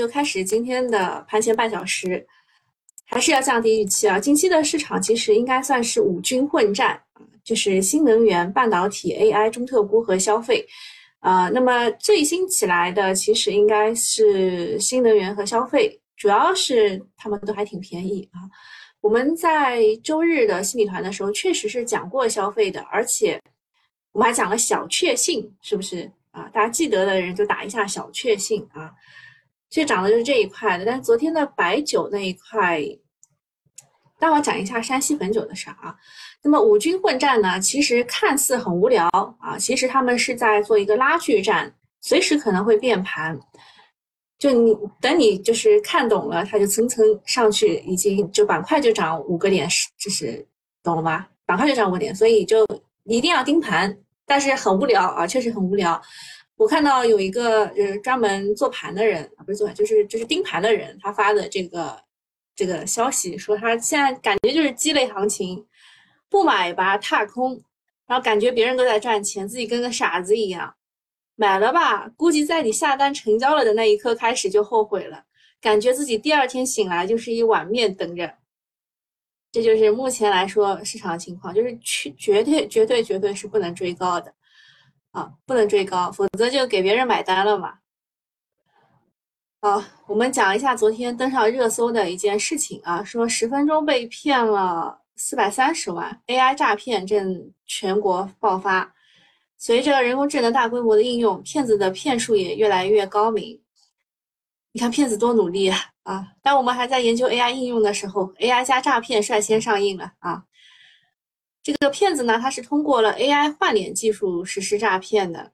就开始今天的盘前半小时，还是要降低预期啊。近期的市场其实应该算是五军混战啊，就是新能源、半导体、AI、中特估和消费啊。那么最新起来的其实应该是新能源和消费，主要是他们都还挺便宜啊。我们在周日的心理团的时候，确实是讲过消费的，而且我们还讲了小确幸，是不是？啊，大家记得的人就打一下小确幸啊，其实涨的就是这一块的。但是昨天的白酒那一块，待会讲一下山西汾酒的事儿啊。那么五军混战呢，其实看似很无聊啊，其实他们是在做一个拉锯战，随时可能会变盘。就你等你就是看懂了，它就蹭蹭上去，已经就板块就涨五个点，就是懂了吧？板块就涨五个点，所以就一定要盯盘。但是很无聊啊，确实很无聊。我看到有一个呃专门做盘的人啊，不是做盘，就是就是盯盘的人，他发的这个这个消息说，他现在感觉就是鸡肋行情，不买吧踏空，然后感觉别人都在赚钱，自己跟个傻子一样。买了吧，估计在你下单成交了的那一刻开始就后悔了，感觉自己第二天醒来就是一碗面等着。这就是目前来说市场情况，就是绝绝对绝对绝对是不能追高的啊，不能追高，否则就给别人买单了嘛。好，我们讲一下昨天登上热搜的一件事情啊，说十分钟被骗了四百三十万，AI 诈骗正全国爆发。随着人工智能大规模的应用，骗子的骗术也越来越高明。你看骗子多努力啊！啊，当我们还在研究 AI 应用的时候，AI 加诈骗率先上映了啊。这个骗子呢，他是通过了 AI 换脸技术实施诈骗的。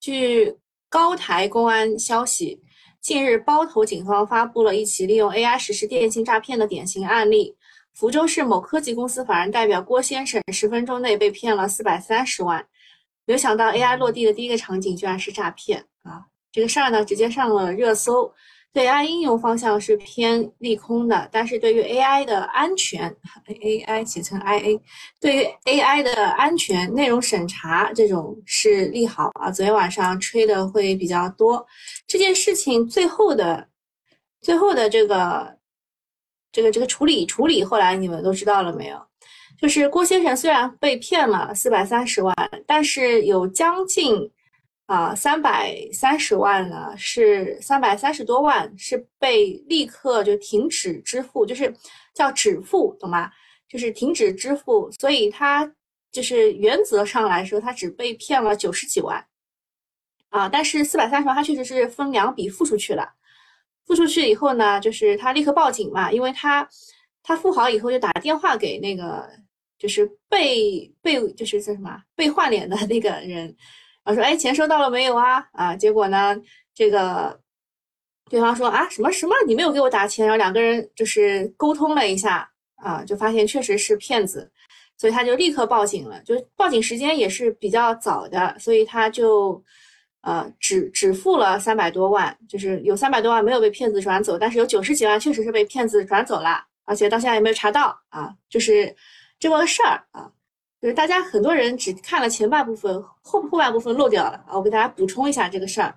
据高台公安消息，近日包头警方发布了一起利用 AI 实施电信诈骗的典型案例。福州市某科技公司法人代表郭先生，十分钟内被骗了四百三十万。没想到 AI 落地的第一个场景居然是诈骗啊！这个事儿呢，直接上了热搜。对 AI 应用方向是偏利空的，但是对于 AI 的安全，AI 写成 IA，对于 AI 的安全、内容审查这种是利好啊。昨天晚上吹的会比较多。这件事情最后的、最后的这个、这个、这个处理处理，后来你们都知道了没有？就是郭先生虽然被骗了四百三十万，但是有将近。啊，三百三十万呢，是三百三十多万是被立刻就停止支付，就是叫止付，懂吗？就是停止支付，所以他就是原则上来说，他只被骗了九十几万啊。但是四百三十万，他确实是分两笔付出去了。付出去以后呢，就是他立刻报警嘛，因为他他付好以后就打电话给那个就是被被就是叫什么被换脸的那个人。我说：“哎，钱收到了没有啊？啊，结果呢，这个对方说啊，什么什么，你没有给我打钱。然后两个人就是沟通了一下啊，就发现确实是骗子，所以他就立刻报警了。就报警时间也是比较早的，所以他就呃只只付了三百多万，就是有三百多万没有被骗子转走，但是有九十几万确实是被骗子转走了，而且到现在也没有查到啊，就是这么个事儿啊。”就是大家很多人只看了前半部分，后后半部分漏掉了啊！我给大家补充一下这个事儿。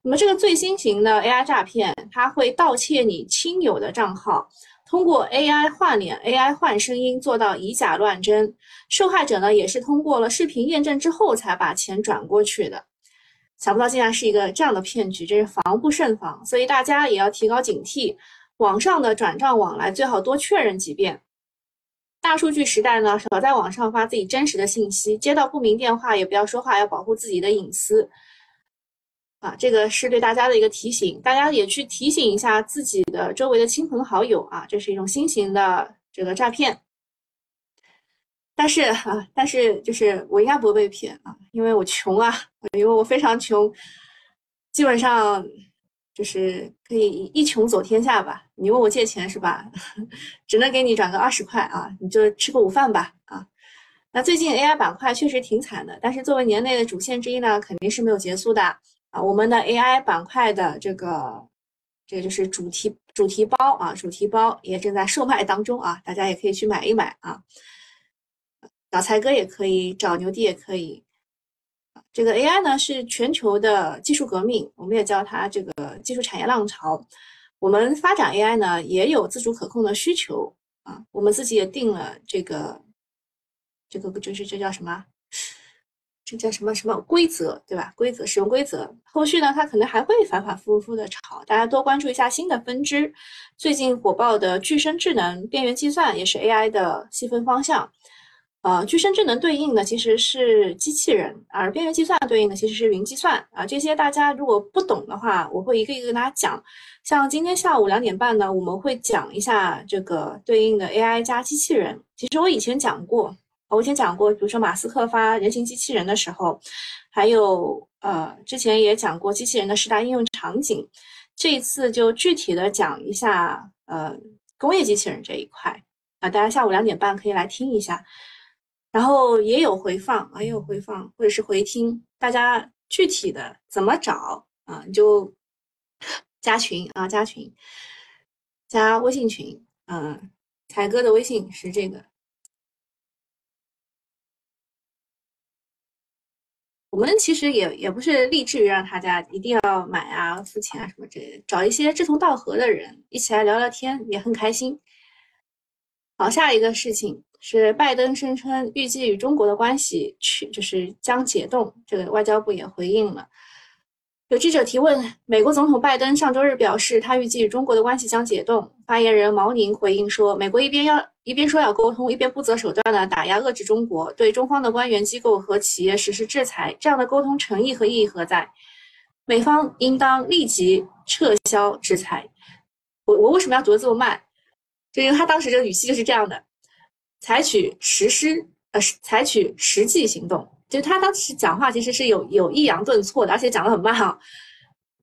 那么这个最新型的 AI 诈骗，它会盗窃你亲友的账号，通过 AI 换脸、AI 换声音做到以假乱真。受害者呢也是通过了视频验证之后才把钱转过去的。想不到竟然是一个这样的骗局，真是防不胜防。所以大家也要提高警惕，网上的转账往来最好多确认几遍。大数据时代呢，少在网上发自己真实的信息，接到不明电话也不要说话，要保护自己的隐私。啊，这个是对大家的一个提醒，大家也去提醒一下自己的周围的亲朋好友啊，这是一种新型的这个诈骗。但是啊，但是就是我应该不会被骗啊，因为我穷啊，因为我非常穷，基本上。就是可以一穷走天下吧？你问我借钱是吧？只能给你转个二十块啊，你就吃个午饭吧啊。那最近 AI 板块确实挺惨的，但是作为年内的主线之一呢，肯定是没有结束的啊。我们的 AI 板块的这个，这个就是主题主题包啊，主题包也正在售卖当中啊，大家也可以去买一买啊。找财哥也可以，找牛弟也可以。这个 AI 呢是全球的技术革命，我们也叫它这个技术产业浪潮。我们发展 AI 呢也有自主可控的需求啊，我们自己也定了这个这个就是这叫什么？这叫什么什么规则，对吧？规则使用规则，后续呢，它可能还会反反复复的炒，大家多关注一下新的分支。最近火爆的具身智能、边缘计算也是 AI 的细分方向。呃，具身智能对应的其实是机器人，而边缘计算对应的其实是云计算啊。这些大家如果不懂的话，我会一个一个跟大家讲。像今天下午两点半呢，我们会讲一下这个对应的 AI 加机器人。其实我以前讲过。我以前讲过，比如说马斯克发人形机器人的时候，还有呃，之前也讲过机器人的十大应用场景。这一次就具体的讲一下呃，工业机器人这一块啊，大家下午两点半可以来听一下，然后也有回放啊，也有回放或者是回听，大家具体的怎么找啊，你就加群啊，加群，加微信群，嗯，凯哥的微信是这个。我们其实也也不是立志于让大家一定要买啊、付钱啊什么之类的，找一些志同道合的人一起来聊聊天也很开心。好，下一个事情是拜登声称预计与中国的关系去就是将解冻，这个外交部也回应了。有记者提问，美国总统拜登上周日表示，他预计与中国的关系将解冻。发言人毛宁回应说，美国一边要一边说要沟通，一边不择手段的打压遏制中国，对中方的官员机构和企业实施制裁，这样的沟通诚意和意义何在？美方应当立即撤销制裁。我我为什么要读的这么慢？就因为他当时这个语气就是这样的，采取实施呃采取实际行动。就他当时讲话其实是有有抑扬顿挫的，而且讲得很慢啊，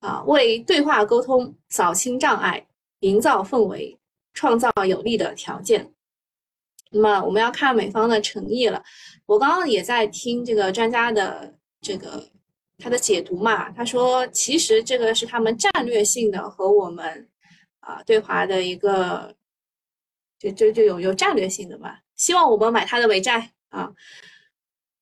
啊，为对话沟通扫清障碍，营造氛围，创造有利的条件。那么我们要看美方的诚意了。我刚刚也在听这个专家的这个他的解读嘛，他说其实这个是他们战略性的和我们啊对华的一个，就就就有有战略性的嘛，希望我们买他的美债啊。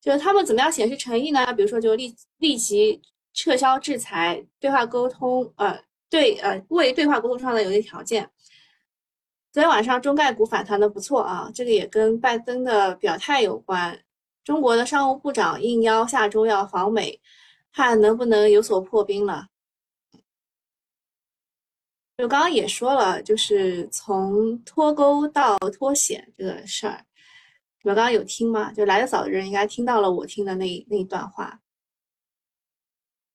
就是他们怎么样显示诚意呢？比如说，就立立即撤销制裁，对话沟通，呃，对，呃，为对话沟通创造有利条件。昨天晚上中概股反弹的不错啊，这个也跟拜登的表态有关。中国的商务部长应邀下周要访美，看能不能有所破冰了。就刚刚也说了，就是从脱钩到脱险这个事儿。你们刚刚有听吗？就来的早的人应该听到了我听的那那一段话。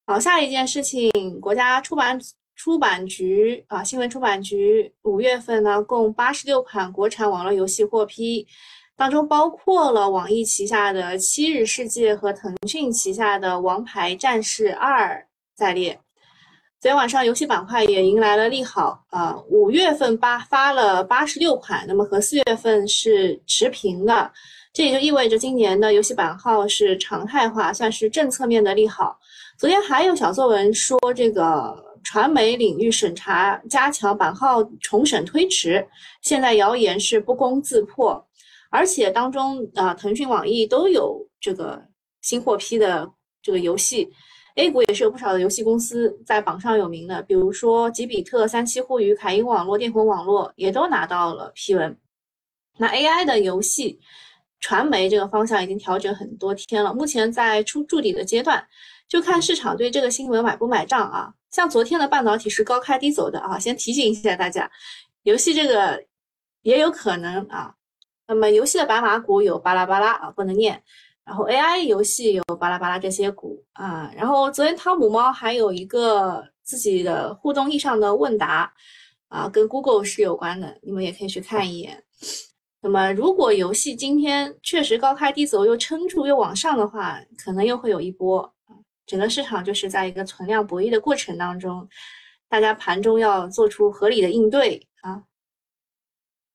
好，下一件事情，国家出版出版局啊，新闻出版局五月份呢，共八十六款国产网络游戏获批，当中包括了网易旗下的《七日世界》和腾讯旗下的《王牌战士二》在列。昨天晚上游戏板块也迎来了利好啊，五月份八发了八十六款，那么和四月份是持平的，这也就意味着今年的游戏版号是常态化，算是政策面的利好。昨天还有小作文说这个传媒领域审查加强，版号重审推迟，现在谣言是不攻自破，而且当中啊，腾讯、网易都有这个新获批的这个游戏。A 股也是有不少的游戏公司在榜上有名的，比如说吉比特、三七互娱、凯英网络、电魂网络也都拿到了批文。那 AI 的游戏传媒这个方向已经调整很多天了，目前在出筑底的阶段，就看市场对这个新闻买不买账啊。像昨天的半导体是高开低走的啊，先提醒一下大家，游戏这个也有可能啊。那么游戏的白马股有巴拉巴拉啊，不能念。然后 AI 游戏有巴拉巴拉这些股啊，然后昨天汤姆猫还有一个自己的互动意义上的问答啊，跟 Google 是有关的，你们也可以去看一眼。那么如果游戏今天确实高开低走，又撑住又往上的话，可能又会有一波。整个市场就是在一个存量博弈的过程当中，大家盘中要做出合理的应对啊。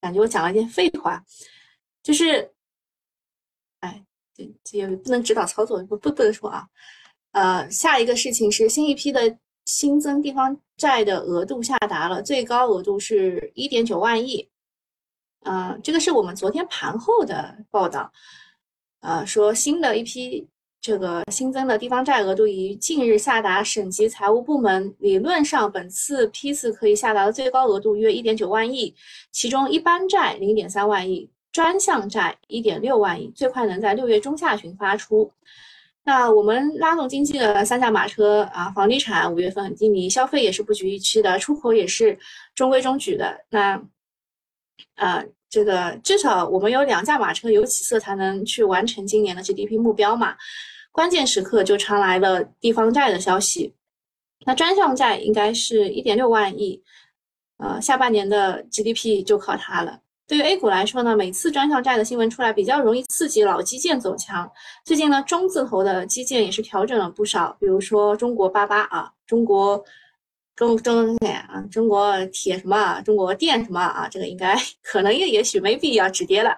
感觉我讲了一件废话，就是，哎。也不能指导操作，不不不能说啊。呃，下一个事情是新一批的新增地方债的额度下达了，最高额度是一点九万亿。嗯，这个是我们昨天盘后的报道。呃，说新的一批这个新增的地方债额度于近日下达省级财务部门，理论上本次批次可以下达的最高额度约一点九万亿，其中一般债零点三万亿，专项债一点六万亿，最快能在六月中下旬发出。那我们拉动经济的三驾马车啊，房地产五月份很低迷，消费也是不及预期的，出口也是中规中矩的。那，呃，这个至少我们有两驾马车有起色，才能去完成今年的 GDP 目标嘛。关键时刻就传来了地方债的消息，那专项债应该是一点六万亿，呃，下半年的 GDP 就靠它了。对于 A 股来说呢，每次专项债的新闻出来，比较容易刺激老基建走强。最近呢，中字头的基建也是调整了不少，比如说中国八八啊，中国中中啊，中国铁什么啊，中国电什么啊，这个应该可能也也许没必要止跌了。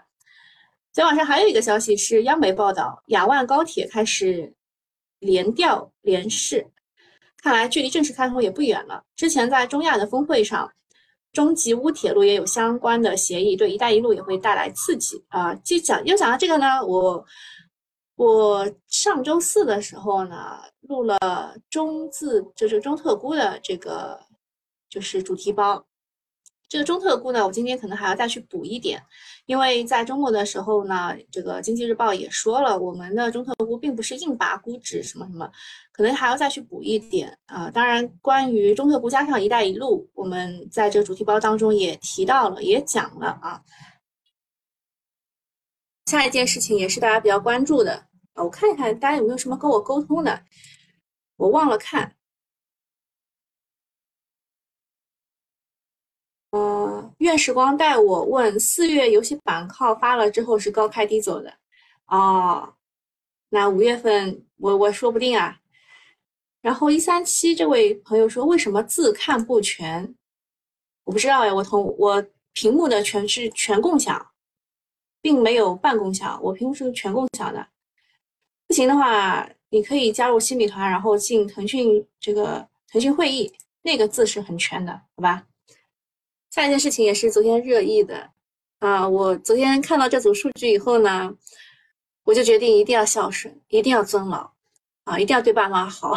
昨天晚上还有一个消息是央媒报道，雅万高铁开始联调联试，看来距离正式开通也不远了。之前在中亚的峰会上。中吉乌铁路也有相关的协议，对“一带一路”也会带来刺激啊。就讲又讲到这个呢，我我上周四的时候呢，录了中字就是中特估的这个就是主题包。这个中特估呢，我今天可能还要再去补一点，因为在周末的时候呢，这个经济日报也说了，我们的中特估并不是硬拔估值什么什么，可能还要再去补一点啊。当然，关于中特估加上“一带一路”，我们在这个主题包当中也提到了，也讲了啊。下一件事情也是大家比较关注的，我看一看大家有没有什么跟我沟通的，我忘了看。呃，愿时光带我问，四月游戏板靠发了之后是高开低走的，哦，那五月份我我说不定啊。然后一三七这位朋友说，为什么字看不全？我不知道哎，我同我屏幕的全是全共享，并没有半共享，我屏幕是全共享的。不行的话，你可以加入新米团，然后进腾讯这个腾讯会议，那个字是很全的，好吧？下一件事情也是昨天热议的啊！我昨天看到这组数据以后呢，我就决定一定要孝顺，一定要尊老啊，一定要对爸妈好。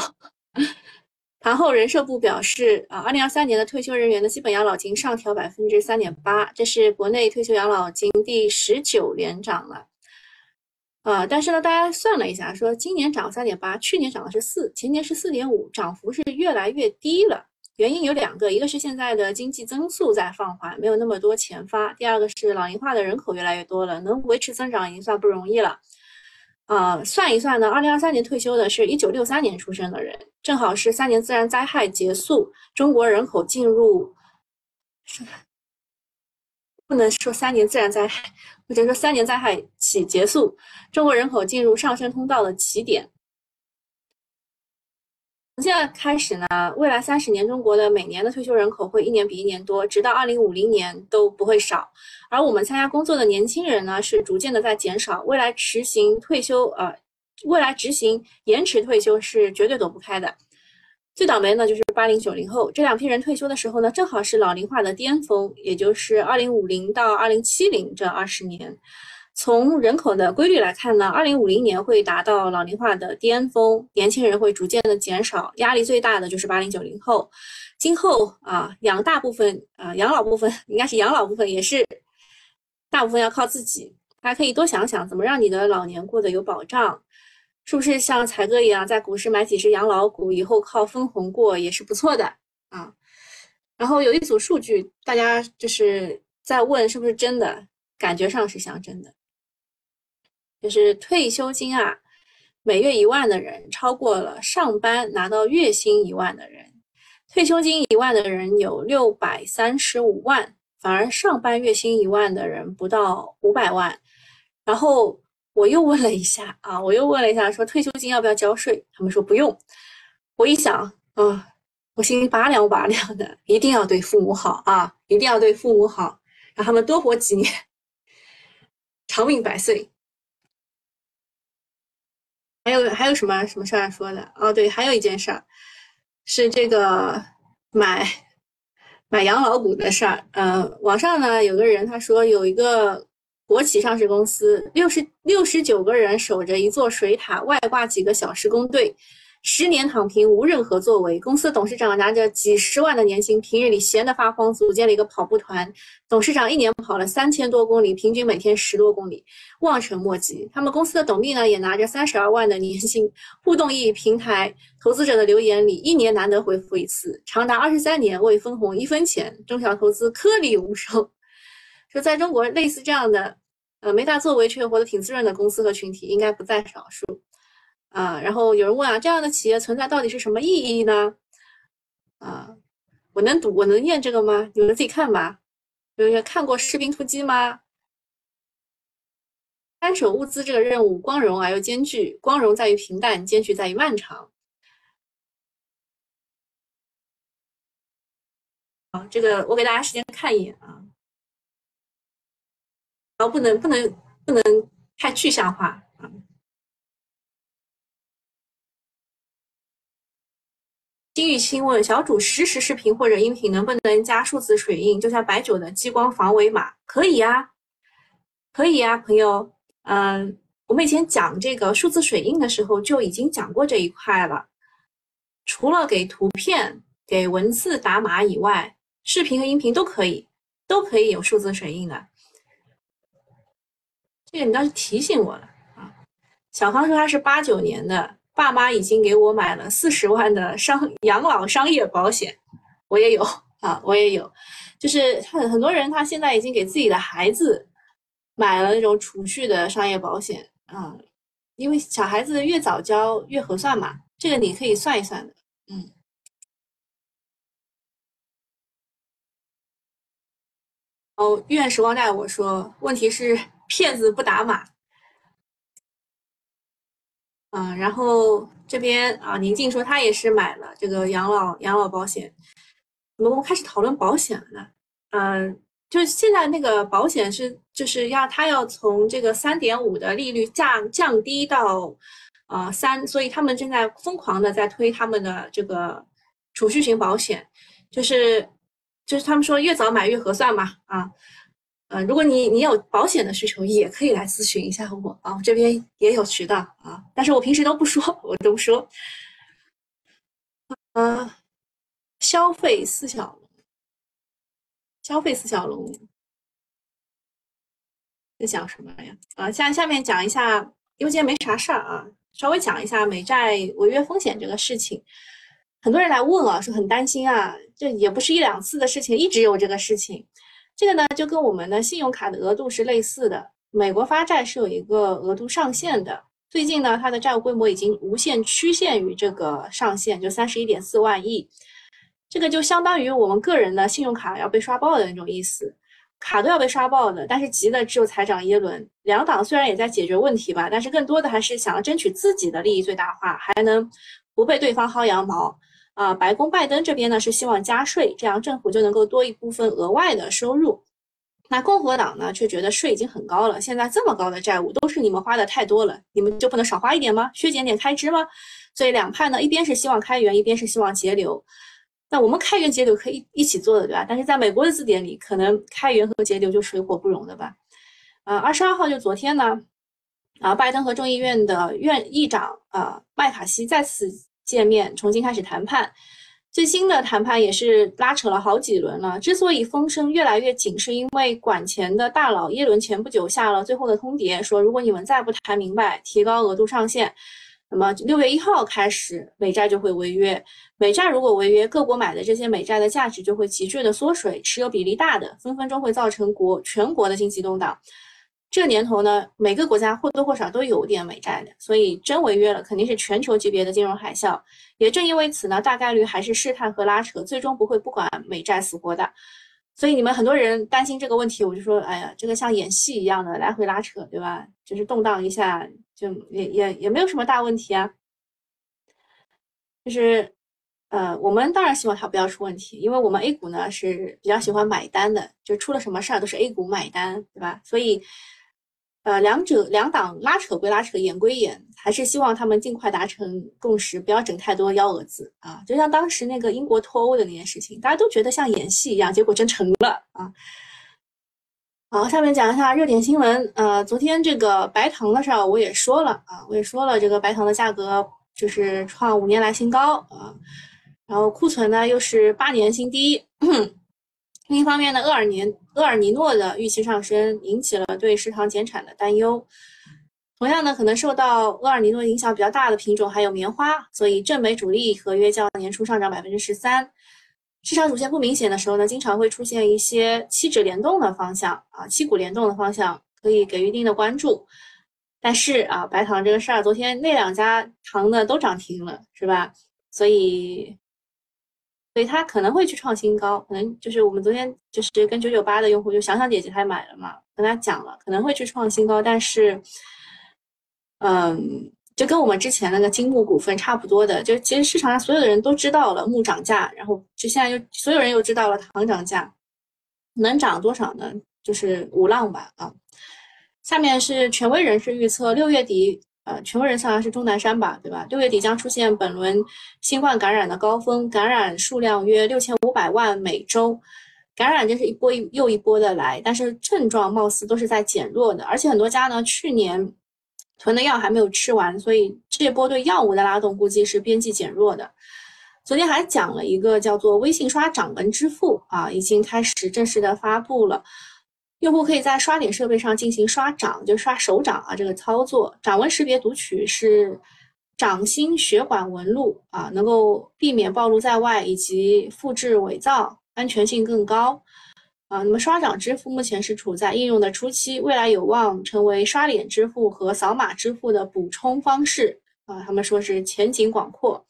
盘后人社部表示啊，二零二三年的退休人员的基本养老金上调百分之三点八，这是国内退休养老金第十九连涨了啊！但是呢，大家算了一下，说今年涨了三点八，去年涨的是四，前年是四点五，涨幅是越来越低了。原因有两个，一个是现在的经济增速在放缓，没有那么多钱发；第二个是老龄化的人口越来越多了，能维持增长已经算不容易了。啊，算一算呢，二零二三年退休的是一九六三年出生的人，正好是三年自然灾害结束，中国人口进入，不能说三年自然灾害，或者说三年灾害起结束，中国人口进入上升通道的起点。从现在开始呢，未来三十年，中国的每年的退休人口会一年比一年多，直到二零五零年都不会少。而我们参加工作的年轻人呢，是逐渐的在减少。未来实行退休，呃，未来执行延迟退休是绝对躲不开的。最倒霉呢，就是八零九零后这两批人退休的时候呢，正好是老龄化的巅峰，也就是二零五零到二零七零这二十年。从人口的规律来看呢，二零五零年会达到老龄化的巅峰，年轻人会逐渐的减少，压力最大的就是八零九零后。今后啊，养大部分啊，养老部分应该是养老部分，也是大部分要靠自己。大家可以多想想，怎么让你的老年过得有保障，是不是像才哥一样，在股市买几只养老股，以后靠分红过也是不错的啊。然后有一组数据，大家就是在问是不是真的，感觉上是像真的。就是退休金啊，每月一万的人超过了上班拿到月薪一万的人，退休金一万的人有六百三十五万，反而上班月薪一万的人不到五百万。然后我又问了一下啊，我又问了一下，说退休金要不要交税？他们说不用。我一想啊，我心里拔凉拔凉的，一定要对父母好啊，一定要对父母好，让他们多活几年，长命百岁。还有还有什么什么事儿说的？哦，对，还有一件事儿，是这个买买养老股的事儿。呃，网上呢有个人他说有一个国企上市公司，六十六十九个人守着一座水塔，外挂几个小时工队。十年躺平，无任何作为。公司董事长拿着几十万的年薪，平日里闲得发慌，组建了一个跑步团。董事长一年跑了三千多公里，平均每天十多公里，望尘莫及。他们公司的董秘呢，也拿着三十二万的年薪，互动易平台投资者的留言里，一年难得回复一次，长达二十三年未分红一分钱，中小投资颗粒无收。说在中国，类似这样的，呃，没大作为却活得挺滋润的公司和群体，应该不在少数。啊，然后有人问啊，这样的企业存在到底是什么意义呢？啊，我能读，我能念这个吗？你们自己看吧。有人看过《士兵突击》吗？看守物资这个任务光荣而又艰巨，光荣在于平淡，艰巨在于漫长。好，这个我给大家时间看一眼啊。然后不能不能不能太具象化啊。金玉清问小主实时视频或者音频能不能加数字水印？就像白酒的激光防伪码，可以呀，可以呀，朋友。嗯，我们以前讲这个数字水印的时候就已经讲过这一块了。除了给图片、给文字打码以外，视频和音频都可以，都可以有数字水印的。这个你倒是提醒我了啊。小康说他是八九年的。爸妈已经给我买了四十万的商养老商业保险，我也有啊，我也有，就是很很多人他现在已经给自己的孩子买了那种储蓄的商业保险啊，因为小孩子越早交越合算嘛，这个你可以算一算的，嗯。哦，愿时光带我说，问题是骗子不打码。嗯，然后这边啊，宁静说他也是买了这个养老养老保险。我们开始讨论保险了呢。嗯，就是现在那个保险是就是要他要从这个三点五的利率降降低到呃三，所以他们正在疯狂的在推他们的这个储蓄型保险，就是就是他们说越早买越合算嘛啊。呃，如果你你有保险的需求，也可以来咨询一下我啊，我这边也有渠道啊，但是我平时都不说，我都不说。呃，消费四小龙，消费四小龙在讲什么呀？啊，下下面讲一下，因为今天没啥事儿啊，稍微讲一下美债违约风险这个事情。很多人来问啊，说很担心啊，这也不是一两次的事情，一直有这个事情。这个呢，就跟我们的信用卡的额度是类似的。美国发债是有一个额度上限的。最近呢，它的债务规模已经无限趋限于这个上限，就三十一点四万亿。这个就相当于我们个人的信用卡要被刷爆的那种意思，卡都要被刷爆的。但是急的只有财长耶伦。两党虽然也在解决问题吧，但是更多的还是想要争取自己的利益最大化，还能不被对方薅羊毛。啊，白宫拜登这边呢是希望加税，这样政府就能够多一部分额外的收入。那共和党呢却觉得税已经很高了，现在这么高的债务都是你们花的太多了，你们就不能少花一点吗？削减点开支吗？所以两派呢一边是希望开源，一边是希望节流。那我们开源节流可以一起做的，对吧？但是在美国的字典里，可能开源和节流就水火不容的吧。呃，二十二号就昨天呢，啊，拜登和众议院的院议长啊麦卡锡再次。见面重新开始谈判，最新的谈判也是拉扯了好几轮了。之所以风声越来越紧，是因为管钱的大佬耶伦前不久下了最后的通牒，说如果你们再不谈明白，提高额度上限，那么六月一号开始美债就会违约。美债如果违约，各国买的这些美债的价值就会急剧的缩水，持有比例大的分分钟会造成国全国的经济动荡。这年头呢，每个国家或多或少都有点美债的，所以真违约了，肯定是全球级别的金融海啸。也正因为此呢，大概率还是试探和拉扯，最终不会不管美债死活的。所以你们很多人担心这个问题，我就说，哎呀，这个像演戏一样的来回拉扯，对吧？就是动荡一下，就也也也没有什么大问题啊。就是，呃，我们当然希望它不要出问题，因为我们 A 股呢是比较喜欢买单的，就出了什么事儿都是 A 股买单，对吧？所以。呃，两者两党拉扯归拉扯，演归演，还是希望他们尽快达成共识，不要整太多幺蛾子啊！就像当时那个英国脱欧的那件事情，大家都觉得像演戏一样，结果真成了啊！好，下面讲一下热点新闻。呃，昨天这个白糖的事儿我也说了啊，我也说了，这个白糖的价格就是创五年来新高啊，然后库存呢又是八年新低。另一方面呢，厄尔尼厄尔尼诺的预期上升，引起了对市场减产的担忧。同样呢，可能受到厄尔尼诺影响比较大的品种还有棉花，所以正美主力合约较年初上涨百分之十三。市场主线不明显的时候呢，经常会出现一些期指联动的方向啊，期股联动的方向可以给予一定的关注。但是啊，白糖这个事儿，昨天那两家糖的都涨停了，是吧？所以，所以它可能会去创新高，可能就是我们昨天就是跟九九八的用户就想想姐姐她买了嘛，跟她讲了，可能会去创新高，但是，嗯。就跟我们之前那个金木股份差不多的，就其实市场上所有的人都知道了木涨价，然后就现在又所有人又知道了糖涨价，能涨多少呢？就是五浪吧啊。下面是权威人士预测，六月底，呃，权威人士好像是钟南山吧，对吧？六月底将出现本轮新冠感染的高峰，感染数量约六千五百万每周，感染就是一波又一波的来，但是症状貌似都是在减弱的，而且很多家呢去年。囤的药还没有吃完，所以这波对药物的拉动估计是边际减弱的。昨天还讲了一个叫做微信刷掌纹支付啊，已经开始正式的发布了。用户可以在刷脸设备上进行刷掌，就刷手掌啊这个操作。掌纹识别读取是掌心血管纹路啊，能够避免暴露在外以及复制伪造，安全性更高。啊，那么刷掌支付目前是处在应用的初期，未来有望成为刷脸支付和扫码支付的补充方式。啊，他们说是前景广阔。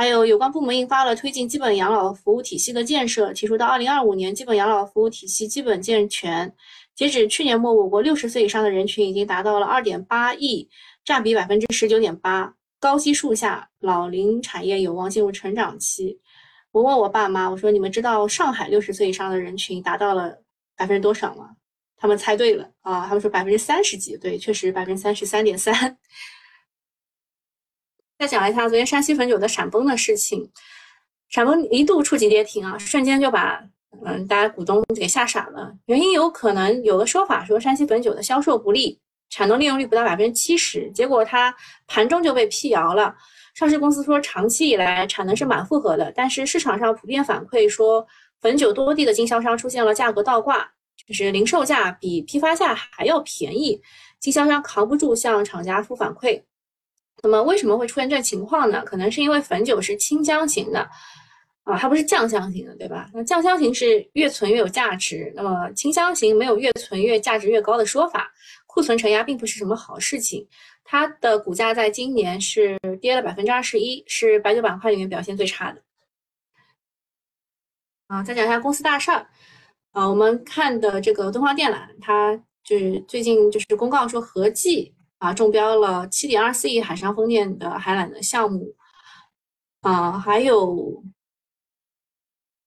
还有有关部门印发了推进基本养老服务体系的建设，提出到二零二五年基本养老服务体系基本健全。截止去年末，我国六十岁以上的人群已经达到了二点八亿，占比百分之十九点八。高基数下，老龄产业有望进入成长期。我问我爸妈，我说你们知道上海六十岁以上的人群达到了百分之多少吗？他们猜对了啊，他们说百分之三十几，对，确实百分之三十三点三。再讲一下昨天山西汾酒的闪崩的事情，闪崩一度触及跌停啊，瞬间就把嗯大家股东给吓傻了。原因有可能有个说法说山西汾酒的销售不利，产能利用率不到百分之七十，结果它盘中就被辟谣了。上市公司说，长期以来产能是满负荷的，但是市场上普遍反馈说，汾酒多地的经销商出现了价格倒挂，就是零售价比批发价还要便宜，经销商扛不住向厂家负反馈。那么为什么会出现这情况呢？可能是因为汾酒是清香型的啊，它不是酱香型的，对吧？那酱香型是越存越有价值，那么清香型没有越存越价值越高的说法，库存承压并不是什么好事情。它的股价在今年是跌了百分之二十一，是白酒板块里面表现最差的。啊，再讲一下公司大事儿。啊，我们看的这个东方电缆，它就是最近就是公告说合计啊中标了七点二四亿海上风电的海缆的项目。啊，还有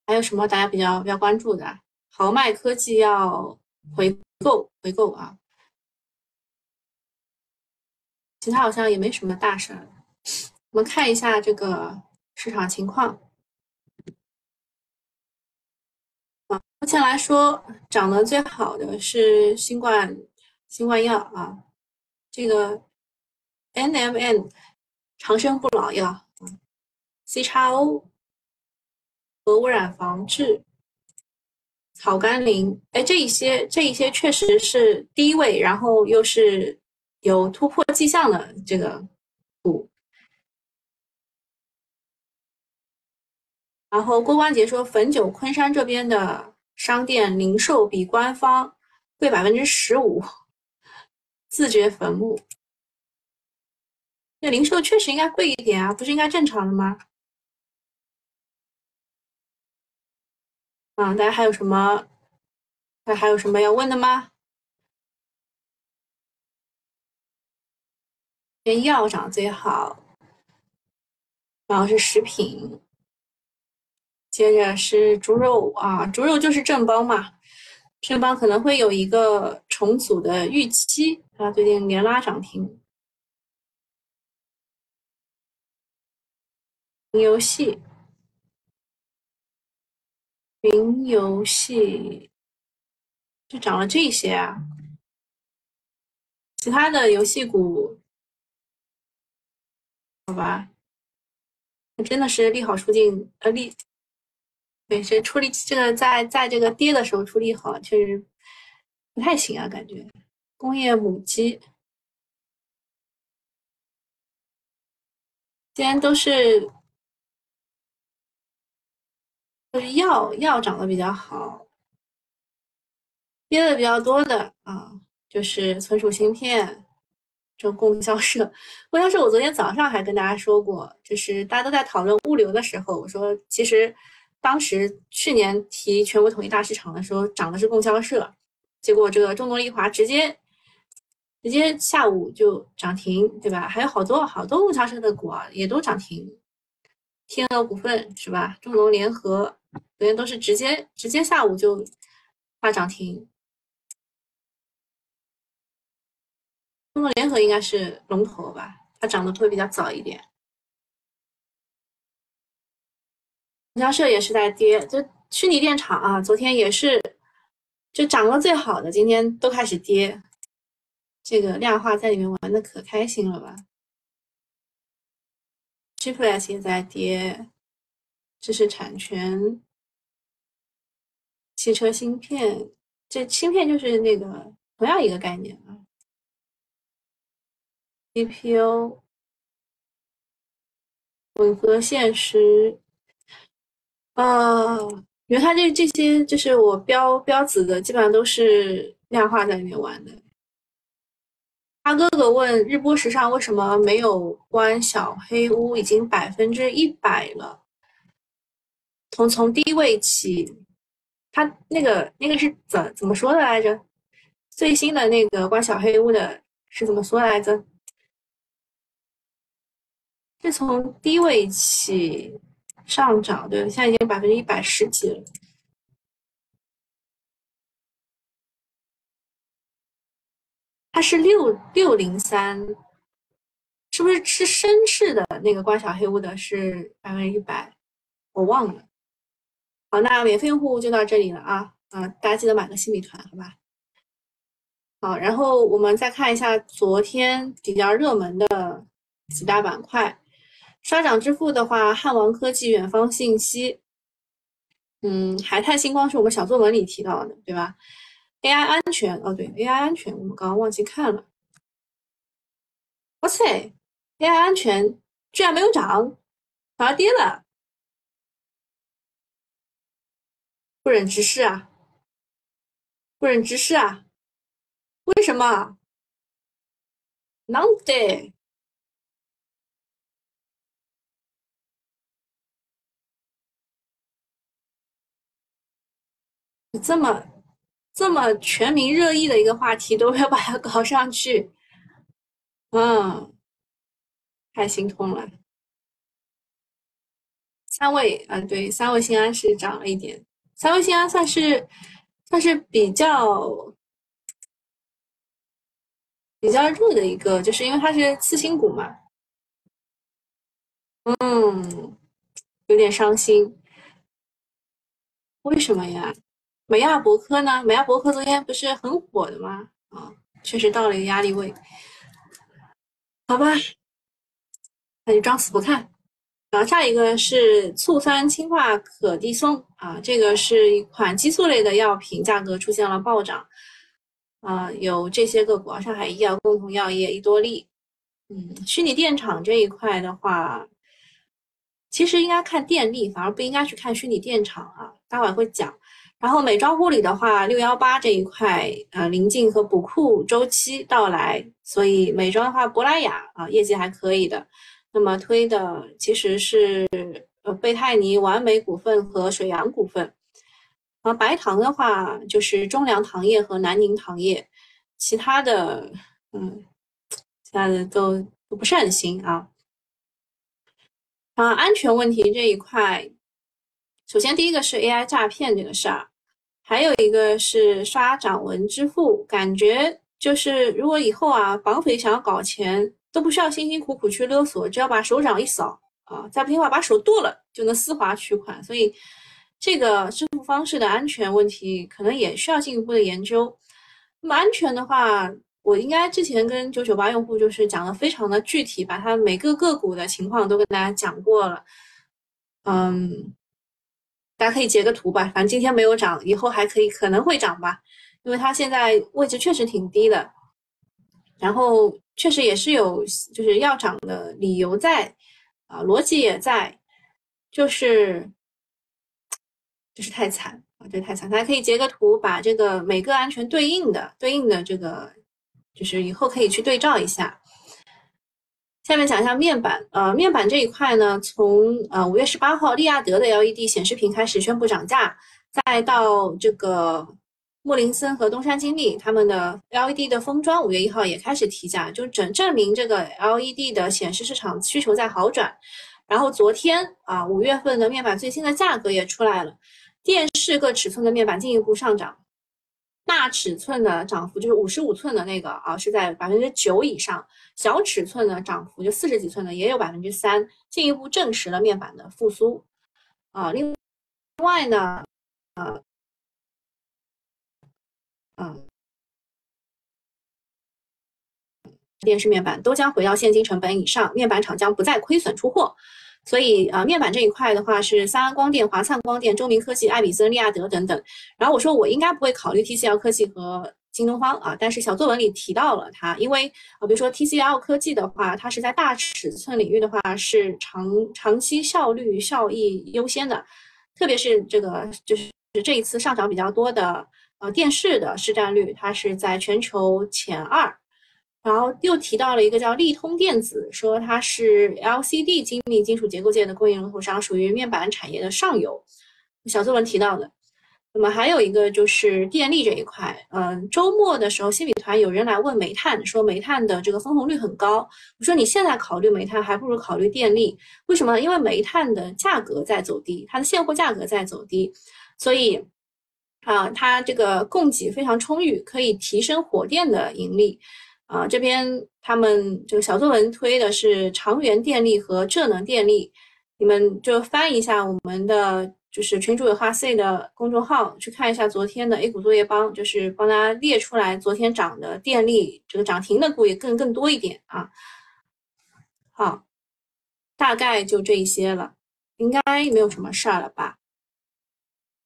还有什么大家比较比较关注的？豪迈科技要回购回购啊。其他好像也没什么大事儿，我们看一下这个市场情况。啊，目前来说涨得最好的是新冠新冠药啊，这个 N M N 长生不老药，C 叉 O 核污染防治，草甘膦，哎，这一些这一些确实是低位，然后又是。有突破迹象的这个股，然后郭关杰说，汾酒昆山这边的商店零售比官方贵百分之十五，自掘坟墓。那零售确实应该贵一点啊，不是应该正常的吗？啊，大家还有什么？那还有什么要问的吗？先药涨最好，然后是食品，接着是猪肉啊，猪肉就是正邦嘛，正邦可能会有一个重组的预期啊，最近连拉涨停。云游戏，云游戏就涨了这些啊，其他的游戏股，好吧，真的是利好出尽，呃利，对，这出力这个在在这个跌的时候出利好，确实不太行啊，感觉工业母机。今天都是，就是药药涨得比较好，跌的比较多的啊，就是存储芯片，这供销社。供销社，我昨天早上还跟大家说过，就是大家都在讨论物流的时候，我说其实当时去年提全国统一大市场的时候，涨的是供销社，结果这个中国利华直接。直接下午就涨停，对吧？还有好多好多物销社的股啊，也都涨停。天鹅股份是吧？中农联合昨天都是直接直接下午就大涨停。中农联合应该是龙头吧？它涨的会比较早一点。供销社也是在跌，就虚拟电厂啊，昨天也是就涨了最好的，今天都开始跌。这个量化在里面玩的可开心了吧？Gplus 也在跌，知识产权、汽车芯片，这芯片就是那个同样一个概念啊。CPU、混合现实，啊，因为它这这些就是我标标子的，基本上都是量化在里面玩的。他哥哥问日播时尚为什么没有关小黑屋？已经百分之一百了。从从低位起，他那个那个是怎怎么说的来着？最新的那个关小黑屋的是怎么说来着？是从低位起上涨，对，现在已经百分之一百十几了。它是六六零三，是不是是深市的那个关小黑屋的是百分之一百？我忘了。好，那免费用户就到这里了啊啊！大家记得买个新米团，好吧？好，然后我们再看一下昨天比较热门的几大板块，刷涨之父的话，汉王科技、远方信息，嗯，海泰星光是我们小作文里提到的，对吧？AI 安全哦，对，AI 安全，我们刚刚忘记看了。哇塞，AI 安全居然没有涨，反而跌了，不忍直视啊！不忍直视啊！为什么？难得，这么。这么全民热议的一个话题都要把它搞上去，嗯，太心痛了。三位啊，对，三位新安是涨了一点，三位新安算是算是比较比较热的一个，就是因为它是次新股嘛，嗯，有点伤心，为什么呀？美亚博科呢？美亚博科昨天不是很火的吗？啊，确实到了一个压力位。好吧，那就装死不看。然后下一个是醋酸氢化可的松啊，这个是一款激素类的药品，价格出现了暴涨。啊，有这些个股，上海医药、共同药业、益多利。嗯，虚拟电厂这一块的话，其实应该看电力，反而不应该去看虚拟电厂啊。待会儿会讲。然后美妆护理的话，六幺八这一块，呃，临近和补库周期到来，所以美妆的话，珀莱雅啊，业绩还可以的。那么推的其实是呃贝泰尼、完美股份和水阳股份。然后白糖的话，就是中粮糖业和南宁糖业，其他的，嗯，其他的都都不是很行啊。啊，安全问题这一块，首先第一个是 AI 诈骗这个事儿。还有一个是刷掌纹支付，感觉就是如果以后啊，绑匪想要搞钱，都不需要辛辛苦苦去勒索，只要把手掌一扫啊，再不听话把手剁了，就能丝滑取款。所以这个支付方式的安全问题可能也需要进一步的研究。那么安全的话，我应该之前跟九九八用户就是讲的非常的具体，把它每个个股的情况都跟大家讲过了。嗯，大家可以截个图吧，反正今天没有涨，以后还可以可能会涨吧，因为它现在位置确实挺低的，然后确实也是有就是要涨的理由在，啊，逻辑也在，就是就是太惨啊，这太惨，大家可以截个图，把这个每个安全对应的对应的这个。就是以后可以去对照一下。下面讲一下面板，呃，面板这一块呢，从呃五月十八号，利亚德的 LED 显示屏开始宣布涨价，再到这个莫林森和东山精密他们的 LED 的封装，五月一号也开始提价，就证证明这个 LED 的显示市场需求在好转。然后昨天啊，五月份的面板最新的价格也出来了，电视各尺寸的面板进一步上涨。大尺寸的涨幅就是五十五寸的那个啊，是在百分之九以上；小尺寸的涨幅就四十几寸的也有百分之三，进一步证实了面板的复苏啊。另外呢，啊，嗯，电视面板都将回到现金成本以上，面板厂将不再亏损出货。所以啊，面板这一块的话是三安光电、华灿光电、中明科技、爱比森、利亚德等等。然后我说我应该不会考虑 TCL 科技和京东方啊，但是小作文里提到了它，因为啊，比如说 TCL 科技的话，它是在大尺寸领域的话是长长期效率效益优先的，特别是这个就是这一次上涨比较多的呃电视的市占率，它是在全球前二。然后又提到了一个叫利通电子，说它是 LCD 精密金属结构件的供应龙头商，属于面板产业的上游。小作文提到的。那么还有一个就是电力这一块，嗯，周末的时候新米团有人来问煤炭，说煤炭的这个分红率很高。我说你现在考虑煤炭，还不如考虑电力。为什么？因为煤炭的价格在走低，它的现货价格在走低，所以啊，它这个供给非常充裕，可以提升火电的盈利。啊，这边他们这个小作文推的是长源电力和浙能电力，你们就翻一下我们的就是群主有话 C 的公众号，去看一下昨天的 A 股作业帮，就是帮大家列出来昨天涨的电力这个涨停的股也更更多一点啊。好，大概就这一些了，应该没有什么事儿了吧？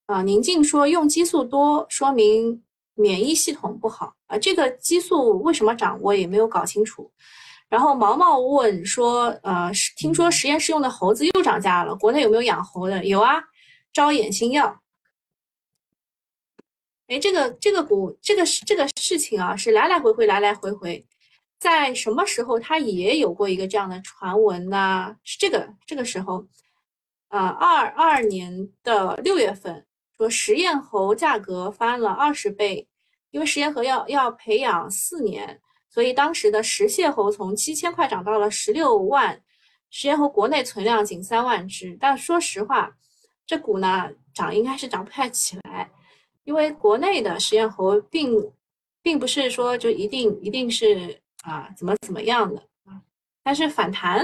啊，宁静说用激素多说明。免疫系统不好啊，这个激素为什么涨，我也没有搞清楚。然后毛毛问说，呃，听说实验室用的猴子又涨价了，国内有没有养猴的？有啊，招眼新药。哎，这个这个股，这个这个事情啊，是来来回回，来来回回，在什么时候它也有过一个这样的传闻呢？是这个这个时候，啊，二二年的六月份。说实验猴价格翻了二十倍，因为实验猴要要培养四年，所以当时的食蟹猴从七千块涨到了十六万。实验猴国内存量仅三万只，但说实话，这股呢涨应该是涨不太起来，因为国内的实验猴并并不是说就一定一定是啊怎么怎么样的啊，但是反弹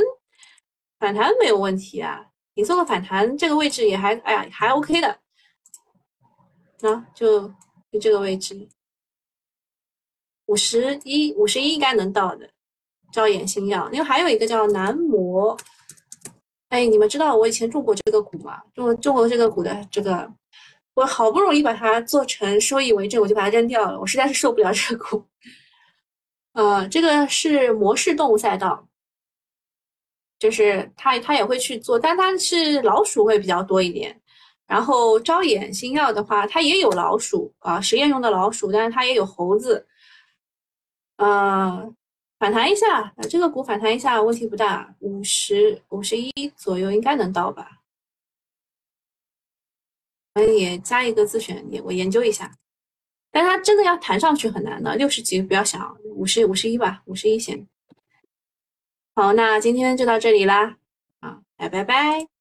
反弹没有问题啊，你做个反弹这个位置也还哎呀还 OK 的。那就就这个位置，五十一五十一应该能到的，招眼新药。因为还有一个叫南模，哎，你们知道我以前中过这个股吗？中中过这个股的这个，我好不容易把它做成收益为正，我就把它扔掉了，我实在是受不了这个股。呃，这个是模式动物赛道，就是它它也会去做，但它是老鼠会比较多一点。然后招眼新药的话，它也有老鼠啊，实验用的老鼠，但是它也有猴子。嗯，反弹一下，这个股反弹一下问题不大，五十五十一左右应该能到吧？我也加一个自选，也我研究一下。但它真的要弹上去很难的，六十几不要想，五十五十一吧，五十一先。好，那今天就到这里啦，啊，拜拜拜。